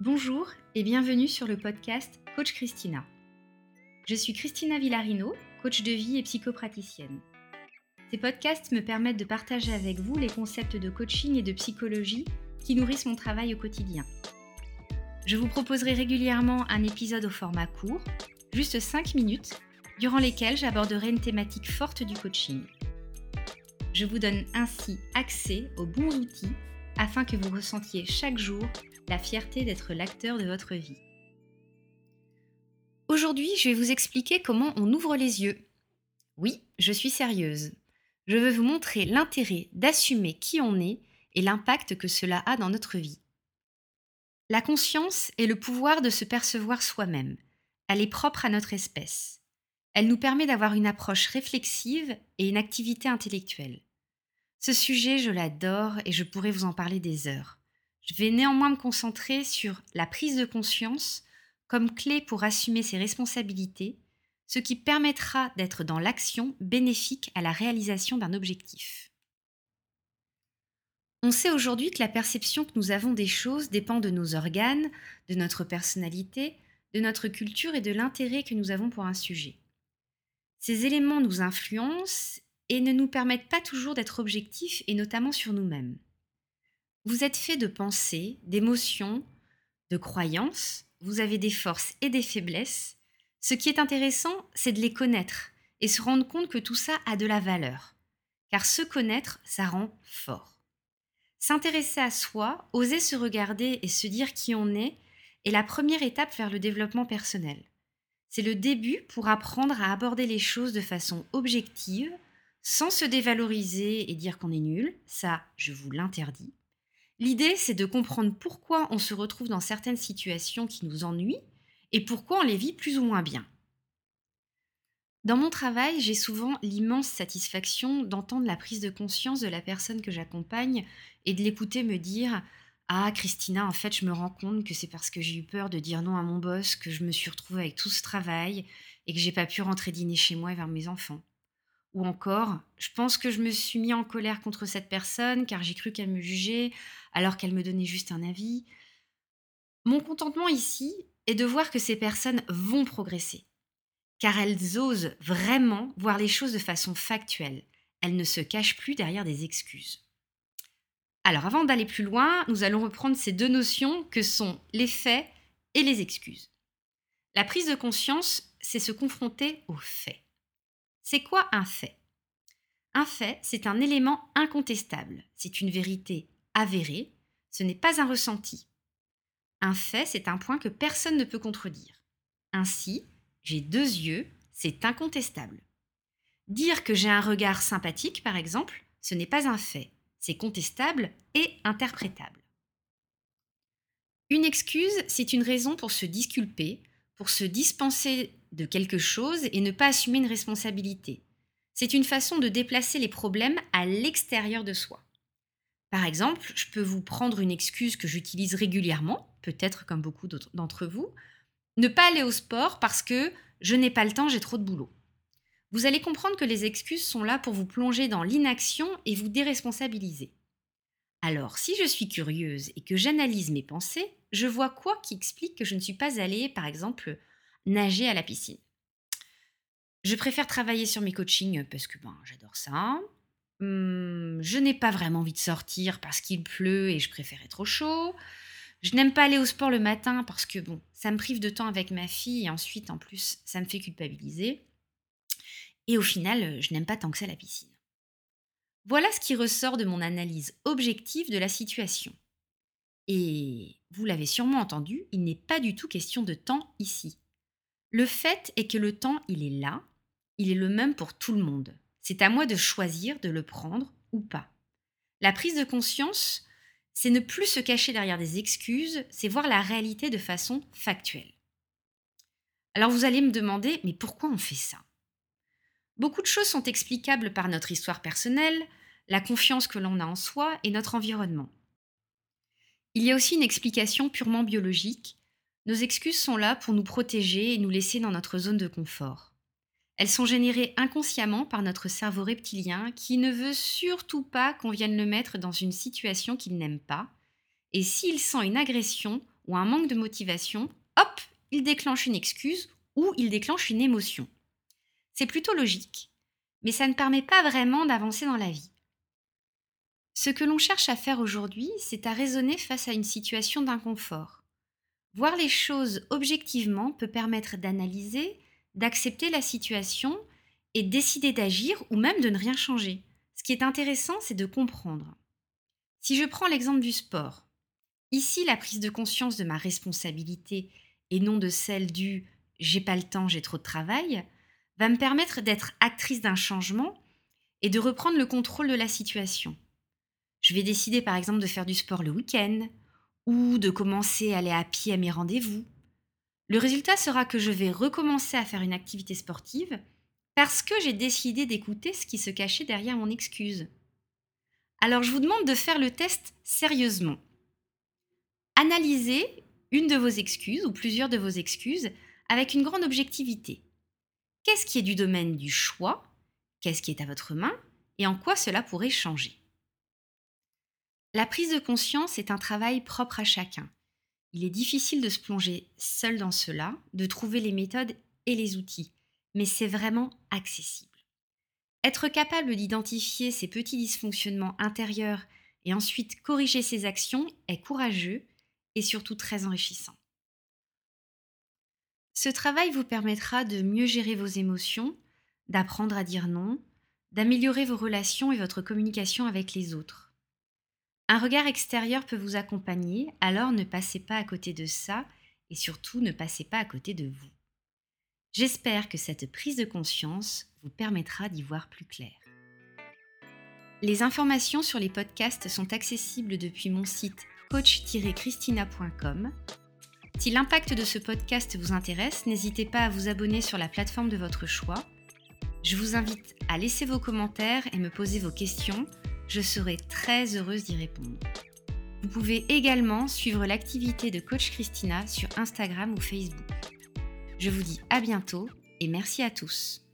Bonjour et bienvenue sur le podcast Coach Christina. Je suis Christina Villarino, coach de vie et psychopraticienne. Ces podcasts me permettent de partager avec vous les concepts de coaching et de psychologie qui nourrissent mon travail au quotidien. Je vous proposerai régulièrement un épisode au format court, juste 5 minutes, durant lesquelles j'aborderai une thématique forte du coaching. Je vous donne ainsi accès aux bons outils afin que vous ressentiez chaque jour la fierté d'être l'acteur de votre vie. Aujourd'hui, je vais vous expliquer comment on ouvre les yeux. Oui, je suis sérieuse. Je veux vous montrer l'intérêt d'assumer qui on est et l'impact que cela a dans notre vie. La conscience est le pouvoir de se percevoir soi-même. Elle est propre à notre espèce. Elle nous permet d'avoir une approche réflexive et une activité intellectuelle. Ce sujet, je l'adore et je pourrais vous en parler des heures. Je vais néanmoins me concentrer sur la prise de conscience comme clé pour assumer ses responsabilités, ce qui permettra d'être dans l'action bénéfique à la réalisation d'un objectif. On sait aujourd'hui que la perception que nous avons des choses dépend de nos organes, de notre personnalité, de notre culture et de l'intérêt que nous avons pour un sujet. Ces éléments nous influencent et ne nous permettent pas toujours d'être objectifs et notamment sur nous-mêmes. Vous êtes fait de pensées, d'émotions, de croyances, vous avez des forces et des faiblesses. Ce qui est intéressant, c'est de les connaître et se rendre compte que tout ça a de la valeur. Car se connaître, ça rend fort. S'intéresser à soi, oser se regarder et se dire qui on est, est la première étape vers le développement personnel. C'est le début pour apprendre à aborder les choses de façon objective, sans se dévaloriser et dire qu'on est nul, ça je vous l'interdis. L'idée, c'est de comprendre pourquoi on se retrouve dans certaines situations qui nous ennuient et pourquoi on les vit plus ou moins bien. Dans mon travail, j'ai souvent l'immense satisfaction d'entendre la prise de conscience de la personne que j'accompagne et de l'écouter me dire Ah, Christina, en fait, je me rends compte que c'est parce que j'ai eu peur de dire non à mon boss que je me suis retrouvée avec tout ce travail et que j'ai pas pu rentrer dîner chez moi et vers mes enfants. Ou encore, je pense que je me suis mis en colère contre cette personne car j'ai cru qu'elle me jugeait alors qu'elle me donnait juste un avis. Mon contentement ici est de voir que ces personnes vont progresser, car elles osent vraiment voir les choses de façon factuelle. Elles ne se cachent plus derrière des excuses. Alors avant d'aller plus loin, nous allons reprendre ces deux notions que sont les faits et les excuses. La prise de conscience, c'est se confronter aux faits. C'est quoi un fait? Un fait, c'est un élément incontestable, c'est une vérité avérée, ce n'est pas un ressenti. Un fait, c'est un point que personne ne peut contredire. Ainsi, j'ai deux yeux, c'est incontestable. Dire que j'ai un regard sympathique, par exemple, ce n'est pas un fait, c'est contestable et interprétable. Une excuse, c'est une raison pour se disculper, pour se dispenser de quelque chose et ne pas assumer une responsabilité. C'est une façon de déplacer les problèmes à l'extérieur de soi. Par exemple, je peux vous prendre une excuse que j'utilise régulièrement, peut-être comme beaucoup d'entre vous, ne pas aller au sport parce que je n'ai pas le temps, j'ai trop de boulot. Vous allez comprendre que les excuses sont là pour vous plonger dans l'inaction et vous déresponsabiliser. Alors, si je suis curieuse et que j'analyse mes pensées, je vois quoi qui explique que je ne suis pas allée, par exemple, nager à la piscine. Je préfère travailler sur mes coachings parce que ben, j'adore ça. Hum, je n'ai pas vraiment envie de sortir parce qu'il pleut et je préfère être au chaud. Je n'aime pas aller au sport le matin parce que bon, ça me prive de temps avec ma fille et ensuite en plus ça me fait culpabiliser. Et au final, je n'aime pas tant que ça la piscine. Voilà ce qui ressort de mon analyse objective de la situation. Et vous l'avez sûrement entendu, il n'est pas du tout question de temps ici. Le fait est que le temps, il est là, il est le même pour tout le monde. C'est à moi de choisir de le prendre ou pas. La prise de conscience, c'est ne plus se cacher derrière des excuses, c'est voir la réalité de façon factuelle. Alors vous allez me demander, mais pourquoi on fait ça? Beaucoup de choses sont explicables par notre histoire personnelle, la confiance que l'on a en soi et notre environnement. Il y a aussi une explication purement biologique, nos excuses sont là pour nous protéger et nous laisser dans notre zone de confort. Elles sont générées inconsciemment par notre cerveau reptilien qui ne veut surtout pas qu'on vienne le mettre dans une situation qu'il n'aime pas, et s'il sent une agression ou un manque de motivation, hop, il déclenche une excuse ou il déclenche une émotion. C'est plutôt logique, mais ça ne permet pas vraiment d'avancer dans la vie. Ce que l'on cherche à faire aujourd'hui, c'est à raisonner face à une situation d'inconfort. Voir les choses objectivement peut permettre d'analyser, d'accepter la situation et décider d'agir ou même de ne rien changer. Ce qui est intéressant, c'est de comprendre. Si je prends l'exemple du sport, ici la prise de conscience de ma responsabilité et non de celle du j'ai pas le temps, j'ai trop de travail, va me permettre d'être actrice d'un changement et de reprendre le contrôle de la situation. Je vais décider par exemple de faire du sport le week-end ou de commencer à aller à pied à mes rendez-vous. Le résultat sera que je vais recommencer à faire une activité sportive parce que j'ai décidé d'écouter ce qui se cachait derrière mon excuse. Alors je vous demande de faire le test sérieusement. Analysez une de vos excuses ou plusieurs de vos excuses avec une grande objectivité. Qu'est-ce qui est du domaine du choix? Qu'est-ce qui est à votre main? Et en quoi cela pourrait changer? La prise de conscience est un travail propre à chacun. Il est difficile de se plonger seul dans cela, de trouver les méthodes et les outils, mais c'est vraiment accessible. Être capable d'identifier ces petits dysfonctionnements intérieurs et ensuite corriger ses actions est courageux et surtout très enrichissant. Ce travail vous permettra de mieux gérer vos émotions, d'apprendre à dire non, d'améliorer vos relations et votre communication avec les autres. Un regard extérieur peut vous accompagner, alors ne passez pas à côté de ça et surtout ne passez pas à côté de vous. J'espère que cette prise de conscience vous permettra d'y voir plus clair. Les informations sur les podcasts sont accessibles depuis mon site coach-christina.com. Si l'impact de ce podcast vous intéresse, n'hésitez pas à vous abonner sur la plateforme de votre choix. Je vous invite à laisser vos commentaires et me poser vos questions je serai très heureuse d'y répondre. Vous pouvez également suivre l'activité de Coach Christina sur Instagram ou Facebook. Je vous dis à bientôt et merci à tous.